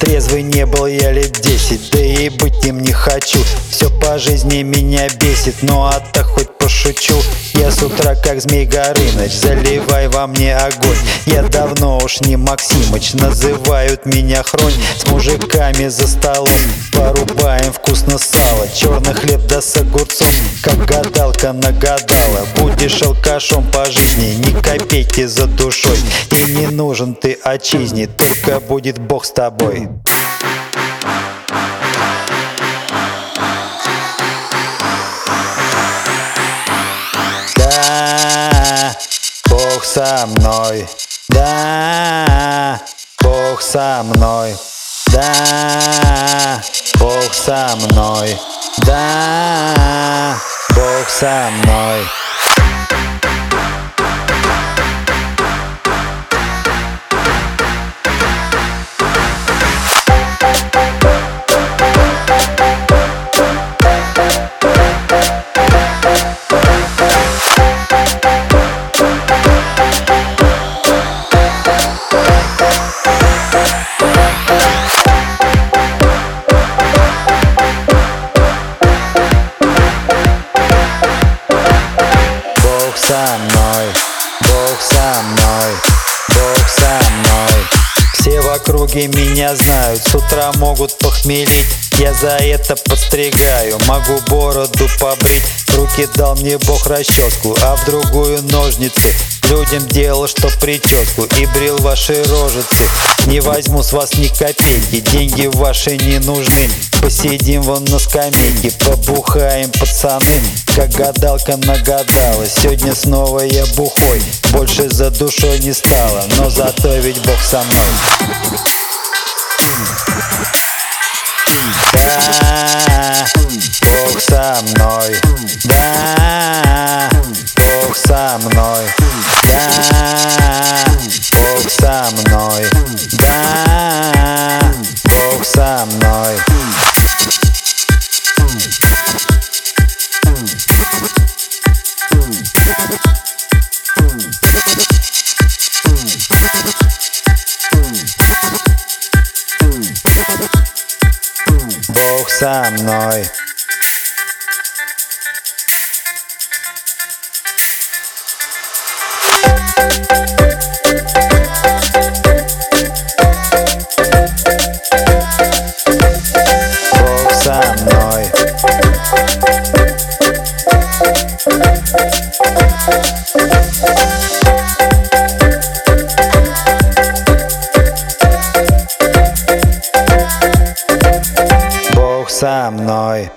Трезвый не был я лет десять, да и быть им не хочу. Все по жизни меня бесит, но а так хоть пошучу Я с утра как Змей Горыныч, заливай во мне огонь. Я давно уж не Максимыч, называют меня Хронь. С мужиками за столом порубаем вкусно сало. Черный хлеб да с огурцом, как гадалка нагадала. Будешь алкашом по жизни, ни копейки за душой. И не нужен ты отчизне, только будет Бог с тобой со мной, да, Бог со мной, да, Бог со мной, да, Бог со мной. Со мной, Бог со мной, Бог со мной. Все в округе меня знают, с утра могут похмелить. Я за это подстригаю, могу бороду побрить. В руки дал мне Бог расческу, а в другую ножницы Людям делал, что прическу и брил ваши рожицы. Не возьму с вас ни копейки, деньги ваши не нужны. Посидим вон на скамейке, побухаем пацаны. Как гадалка нагадала, сегодня снова я бухой. Больше за душой не стало, но зато ведь Бог со мной. Да, Бог со мной, Бог со мной. Со мной.